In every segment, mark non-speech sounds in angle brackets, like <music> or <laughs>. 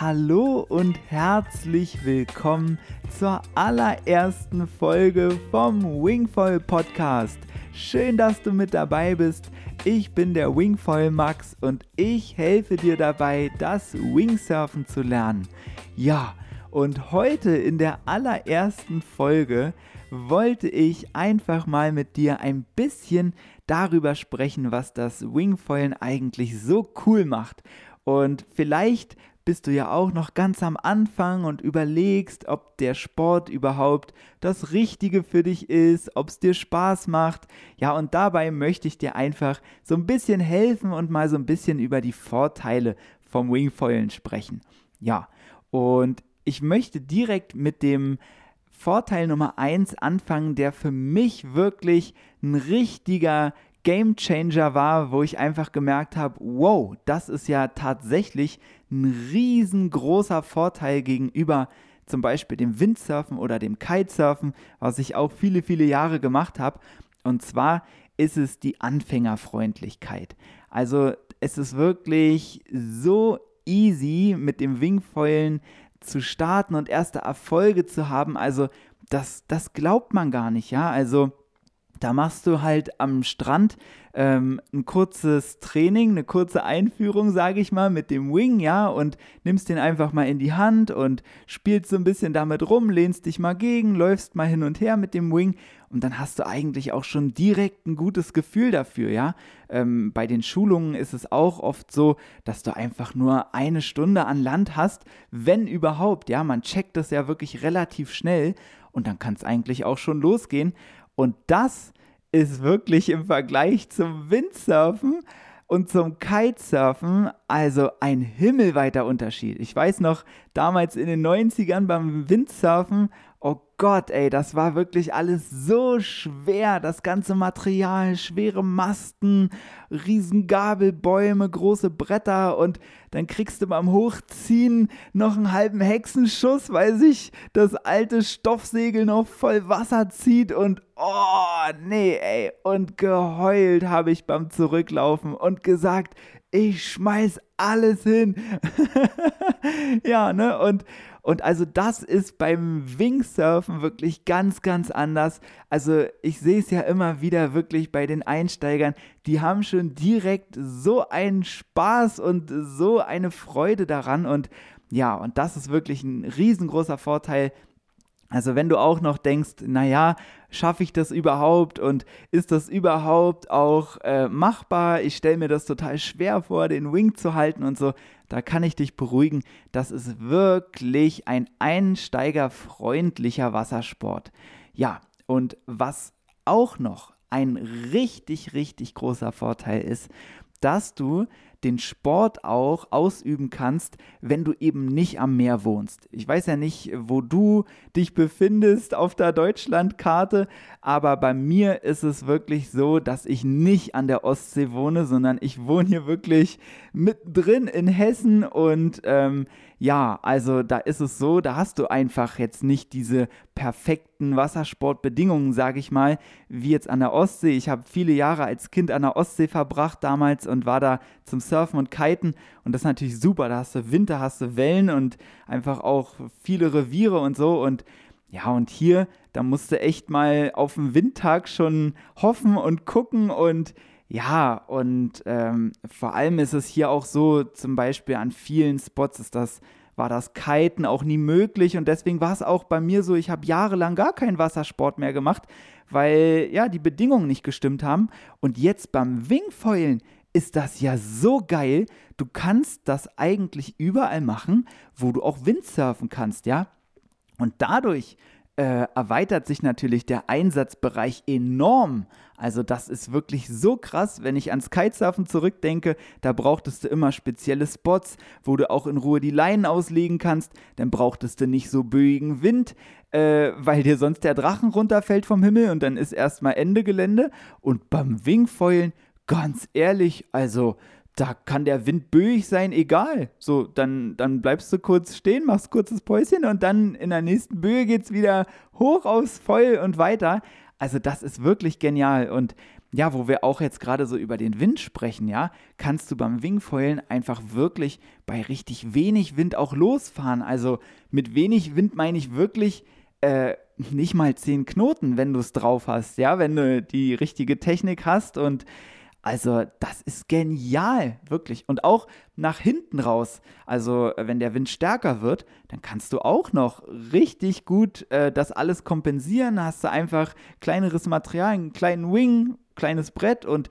Hallo und herzlich willkommen zur allerersten Folge vom Wingfoil Podcast. Schön, dass du mit dabei bist. Ich bin der Wingfoil Max und ich helfe dir dabei, das Wingsurfen zu lernen. Ja, und heute in der allerersten Folge wollte ich einfach mal mit dir ein bisschen darüber sprechen, was das Wingfoilen eigentlich so cool macht. Und vielleicht bist du ja auch noch ganz am Anfang und überlegst, ob der Sport überhaupt das Richtige für dich ist, ob es dir Spaß macht. Ja, und dabei möchte ich dir einfach so ein bisschen helfen und mal so ein bisschen über die Vorteile vom Wingfoilen sprechen. Ja, und ich möchte direkt mit dem Vorteil Nummer 1 anfangen, der für mich wirklich ein richtiger Game Changer war, wo ich einfach gemerkt habe, wow, das ist ja tatsächlich ein riesengroßer Vorteil gegenüber zum Beispiel dem Windsurfen oder dem Kitesurfen, was ich auch viele, viele Jahre gemacht habe. Und zwar ist es die Anfängerfreundlichkeit. Also es ist wirklich so easy mit dem Wingfoilen zu starten und erste Erfolge zu haben, also das, das glaubt man gar nicht, ja. Also da machst du halt am Strand ähm, ein kurzes Training, eine kurze Einführung, sage ich mal, mit dem Wing, ja, und nimmst den einfach mal in die Hand und spielst so ein bisschen damit rum, lehnst dich mal gegen, läufst mal hin und her mit dem Wing und dann hast du eigentlich auch schon direkt ein gutes Gefühl dafür, ja. Ähm, bei den Schulungen ist es auch oft so, dass du einfach nur eine Stunde an Land hast, wenn überhaupt, ja. Man checkt das ja wirklich relativ schnell und dann kann es eigentlich auch schon losgehen. Und das ist wirklich im Vergleich zum Windsurfen und zum Kitesurfen also ein himmelweiter Unterschied. Ich weiß noch, damals in den 90ern beim Windsurfen Oh Gott, ey, das war wirklich alles so schwer. Das ganze Material, schwere Masten, riesen Gabelbäume, große Bretter und dann kriegst du beim Hochziehen noch einen halben Hexenschuss, weil sich das alte Stoffsegel noch voll Wasser zieht und oh, nee, ey. Und geheult habe ich beim Zurücklaufen und gesagt, ich schmeiß alles hin. <laughs> ja, ne? Und und also das ist beim Wingsurfen wirklich ganz, ganz anders. Also ich sehe es ja immer wieder wirklich bei den Einsteigern, die haben schon direkt so einen Spaß und so eine Freude daran. Und ja, und das ist wirklich ein riesengroßer Vorteil. Also wenn du auch noch denkst, naja, schaffe ich das überhaupt und ist das überhaupt auch äh, machbar? Ich stelle mir das total schwer vor, den Wing zu halten und so da kann ich dich beruhigen, das ist wirklich ein einsteigerfreundlicher Wassersport. Ja, und was auch noch ein richtig, richtig großer Vorteil ist, dass du den Sport auch ausüben kannst, wenn du eben nicht am Meer wohnst. Ich weiß ja nicht, wo du dich befindest auf der Deutschlandkarte, aber bei mir ist es wirklich so, dass ich nicht an der Ostsee wohne, sondern ich wohne hier wirklich mittendrin in Hessen und ähm, ja, also da ist es so, da hast du einfach jetzt nicht diese perfekten Wassersportbedingungen, sage ich mal, wie jetzt an der Ostsee. Ich habe viele Jahre als Kind an der Ostsee verbracht damals und war da zum Surfen und Kiten und das ist natürlich super. Da hast du Winter, hast du Wellen und einfach auch viele Reviere und so und ja, und hier, da musst du echt mal auf den Windtag schon hoffen und gucken und ja, und ähm, vor allem ist es hier auch so, zum Beispiel an vielen Spots ist das, war das Kiten auch nie möglich und deswegen war es auch bei mir so, ich habe jahrelang gar keinen Wassersport mehr gemacht, weil ja die Bedingungen nicht gestimmt haben. Und jetzt beim Wingfoilen ist das ja so geil. Du kannst das eigentlich überall machen, wo du auch Windsurfen kannst, ja. Und dadurch äh, erweitert sich natürlich der Einsatzbereich enorm. Also das ist wirklich so krass, wenn ich ans Kitesurfen zurückdenke, da brauchtest du immer spezielle Spots, wo du auch in Ruhe die Leinen auslegen kannst, dann brauchtest du nicht so böigen Wind, äh, weil dir sonst der Drachen runterfällt vom Himmel und dann ist erstmal Ende Gelände. Und beim Wingfoilen, ganz ehrlich, also da kann der Wind böig sein, egal. So, dann, dann bleibst du kurz stehen, machst kurzes Päuschen und dann in der nächsten Böe geht es wieder hoch aufs Feuer und weiter. Also das ist wirklich genial und ja, wo wir auch jetzt gerade so über den Wind sprechen, ja, kannst du beim Wingfoilen einfach wirklich bei richtig wenig Wind auch losfahren. Also mit wenig Wind meine ich wirklich äh, nicht mal zehn Knoten, wenn du es drauf hast, ja, wenn du die richtige Technik hast und also das ist genial, wirklich. Und auch nach hinten raus. Also wenn der Wind stärker wird, dann kannst du auch noch richtig gut äh, das alles kompensieren. Hast du einfach kleineres Material, einen kleinen Wing, kleines Brett und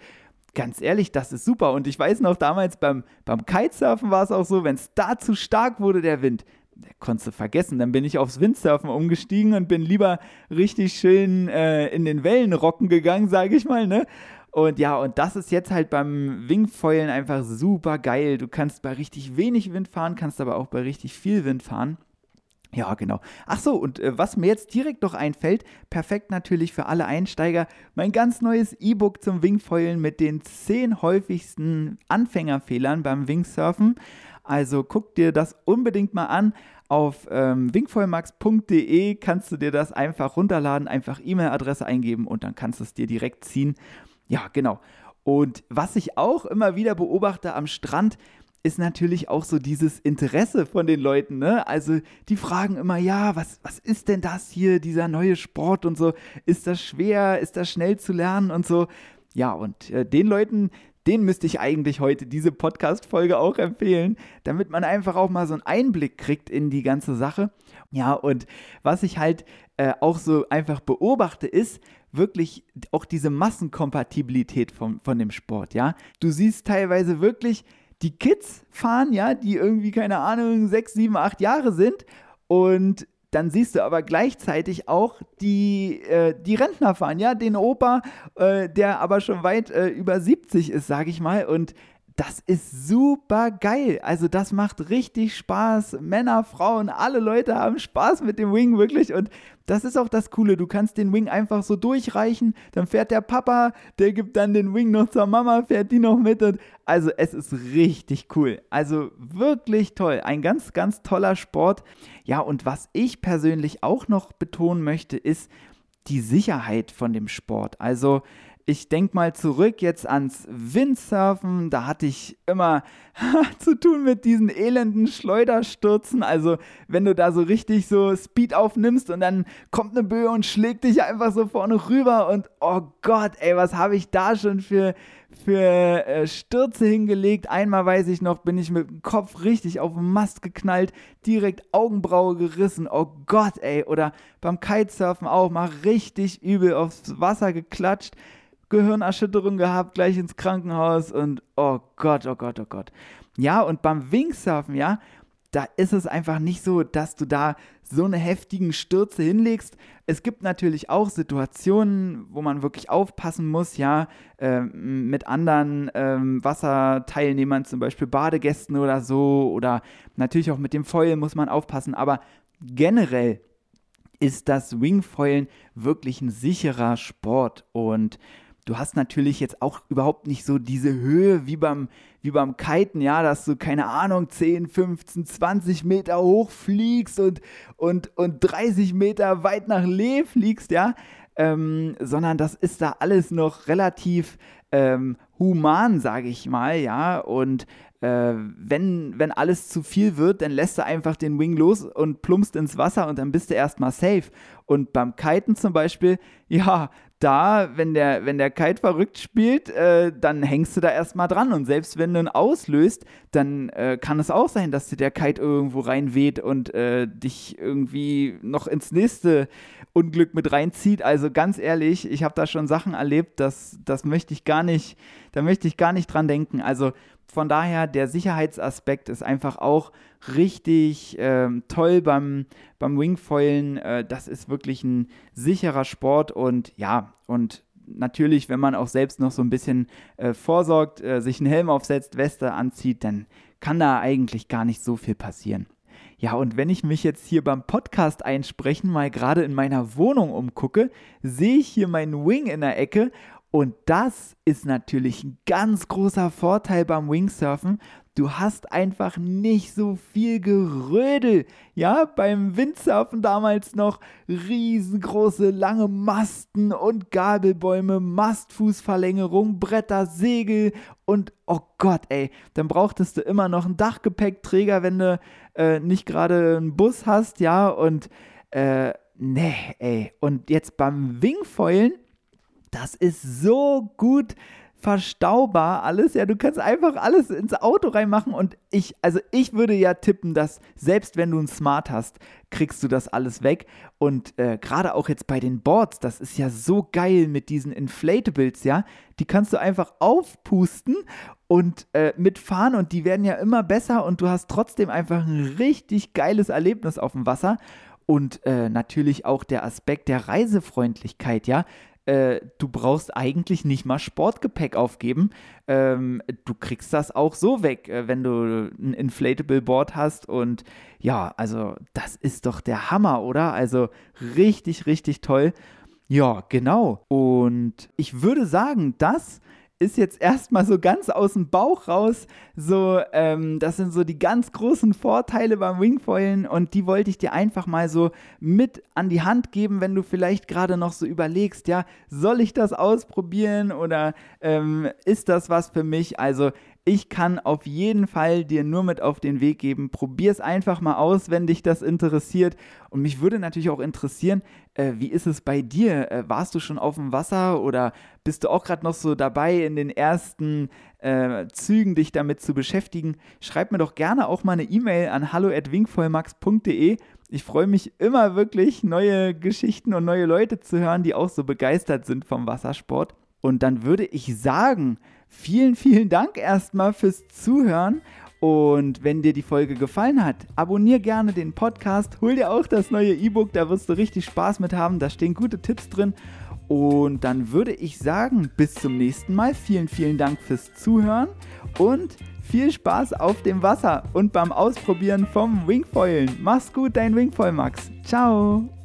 ganz ehrlich, das ist super. Und ich weiß noch, damals beim, beim Kitesurfen war es auch so, wenn es da zu stark wurde, der Wind, konntest du vergessen. Dann bin ich aufs Windsurfen umgestiegen und bin lieber richtig schön äh, in den Wellen rocken gegangen, sage ich mal, ne? Und ja, und das ist jetzt halt beim Wingfoilen einfach super geil. Du kannst bei richtig wenig Wind fahren, kannst aber auch bei richtig viel Wind fahren. Ja, genau. Ach so, und äh, was mir jetzt direkt noch einfällt, perfekt natürlich für alle Einsteiger, mein ganz neues E-Book zum Wingfoilen mit den 10 häufigsten Anfängerfehlern beim Wingsurfen. Also guck dir das unbedingt mal an. Auf ähm, wingfoilmax.de kannst du dir das einfach runterladen, einfach E-Mail-Adresse eingeben und dann kannst du es dir direkt ziehen. Ja, genau. Und was ich auch immer wieder beobachte am Strand, ist natürlich auch so dieses Interesse von den Leuten. Ne? Also die fragen immer, ja, was, was ist denn das hier, dieser neue Sport und so? Ist das schwer? Ist das schnell zu lernen und so? Ja, und äh, den Leuten, den müsste ich eigentlich heute diese Podcast-Folge auch empfehlen, damit man einfach auch mal so einen Einblick kriegt in die ganze Sache. Ja, und was ich halt äh, auch so einfach beobachte, ist, wirklich auch diese Massenkompatibilität vom, von dem Sport, ja. Du siehst teilweise wirklich die Kids fahren, ja, die irgendwie, keine Ahnung, sechs, sieben, acht Jahre sind und dann siehst du aber gleichzeitig auch die, äh, die Rentner fahren, ja, den Opa, äh, der aber schon weit äh, über 70 ist, sag ich mal, und das ist super geil. Also das macht richtig Spaß. Männer, Frauen, alle Leute haben Spaß mit dem Wing wirklich. Und das ist auch das Coole. Du kannst den Wing einfach so durchreichen. Dann fährt der Papa, der gibt dann den Wing noch zur Mama, fährt die noch mit. Und also es ist richtig cool. Also wirklich toll. Ein ganz, ganz toller Sport. Ja, und was ich persönlich auch noch betonen möchte, ist die Sicherheit von dem Sport. Also ich denke mal zurück jetzt ans Windsurfen. Da hatte ich immer <laughs> zu tun mit diesen elenden Schleuderstürzen. Also, wenn du da so richtig so Speed aufnimmst und dann kommt eine Böe und schlägt dich einfach so vorne rüber und oh Gott, ey, was habe ich da schon für, für äh, Stürze hingelegt. Einmal weiß ich noch, bin ich mit dem Kopf richtig auf den Mast geknallt, direkt Augenbraue gerissen. Oh Gott, ey. Oder beim Kitesurfen auch mal richtig übel aufs Wasser geklatscht. Gehirnerschütterung gehabt, gleich ins Krankenhaus und oh Gott, oh Gott, oh Gott. Ja, und beim Wingsurfen, ja, da ist es einfach nicht so, dass du da so eine heftigen Stürze hinlegst. Es gibt natürlich auch Situationen, wo man wirklich aufpassen muss, ja, äh, mit anderen ähm, Wasserteilnehmern, zum Beispiel Badegästen oder so, oder natürlich auch mit dem Feuer muss man aufpassen, aber generell ist das Wingfoilen wirklich ein sicherer Sport und du hast natürlich jetzt auch überhaupt nicht so diese Höhe wie beim, wie beim Kiten, ja, dass du, keine Ahnung, 10, 15, 20 Meter hoch fliegst und, und, und 30 Meter weit nach Lee fliegst, ja, ähm, sondern das ist da alles noch relativ ähm, human, sage ich mal, ja, und äh, wenn, wenn alles zu viel wird, dann lässt du einfach den Wing los und plumpst ins Wasser und dann bist du erstmal safe. Und beim Kiten zum Beispiel, <laughs> ja, da, wenn der, wenn der Kite verrückt spielt, äh, dann hängst du da erstmal dran. Und selbst wenn du ihn auslöst, dann äh, kann es auch sein, dass dir der Kite irgendwo reinweht und äh, dich irgendwie noch ins nächste Unglück mit reinzieht. Also ganz ehrlich, ich habe da schon Sachen erlebt, das, das möchte ich gar nicht, da möchte ich gar nicht dran denken. Also von daher, der Sicherheitsaspekt ist einfach auch richtig ähm, toll beim, beim Wingfoilen. Äh, das ist wirklich ein sicherer Sport und ja, und natürlich, wenn man auch selbst noch so ein bisschen äh, vorsorgt, äh, sich einen Helm aufsetzt, Weste anzieht, dann kann da eigentlich gar nicht so viel passieren. Ja, und wenn ich mich jetzt hier beim Podcast einsprechen mal gerade in meiner Wohnung umgucke, sehe ich hier meinen Wing in der Ecke Und das ist natürlich ein ganz großer Vorteil beim Wingsurfen. Du hast einfach nicht so viel Gerödel. Ja, beim Windsurfen damals noch riesengroße lange Masten und Gabelbäume, Mastfußverlängerung, Bretter, Segel und oh Gott, ey, dann brauchtest du immer noch einen Dachgepäckträger, wenn du äh, nicht gerade einen Bus hast, ja, und äh, nee, ey. Und jetzt beim Wingfoilen, das ist so gut verstaubar alles. Ja, du kannst einfach alles ins Auto reinmachen und ich, also ich würde ja tippen, dass selbst wenn du ein Smart hast, kriegst du das alles weg. Und äh, gerade auch jetzt bei den Boards, das ist ja so geil mit diesen Inflatables, ja. Die kannst du einfach aufpusten und äh, mitfahren und die werden ja immer besser und du hast trotzdem einfach ein richtig geiles Erlebnis auf dem Wasser. Und äh, natürlich auch der Aspekt der Reisefreundlichkeit, ja äh, du brauchst eigentlich nicht mal Sportgepäck aufgeben. Ähm, du kriegst das auch so weg, äh, wenn du ein Inflatable Board hast. Und ja, also das ist doch der Hammer, oder? Also richtig, richtig toll. Ja, genau. Und ich würde sagen, das ist jetzt erstmal so ganz aus dem Bauch raus. So, ähm, das sind so die ganz großen Vorteile beim Wingfoilen und die wollte ich dir einfach mal so mit an die Hand geben, wenn du vielleicht gerade noch so überlegst, ja, soll ich das ausprobieren oder ähm, ist das was für mich? Also ich kann auf jeden Fall dir nur mit auf den Weg geben. Probier es einfach mal aus, wenn dich das interessiert. Und mich würde natürlich auch interessieren, äh, wie ist es bei dir? Äh, warst du schon auf dem Wasser oder bist du auch gerade noch so dabei, in den ersten äh, Zügen dich damit zu beschäftigen? Schreib mir doch gerne auch mal eine E-Mail an hallo@wingvollmax.de. Ich freue mich immer wirklich, neue Geschichten und neue Leute zu hören, die auch so begeistert sind vom Wassersport. Und dann würde ich sagen, vielen, vielen Dank erstmal fürs Zuhören. Und wenn dir die Folge gefallen hat, abonniere gerne den Podcast, hol dir auch das neue E-Book, da wirst du richtig Spaß mit haben, da stehen gute Tipps drin. Und dann würde ich sagen, bis zum nächsten Mal. Vielen, vielen Dank fürs Zuhören und viel Spaß auf dem Wasser und beim Ausprobieren vom Wingfoilen. Mach's gut, dein Wingfoil Max. Ciao.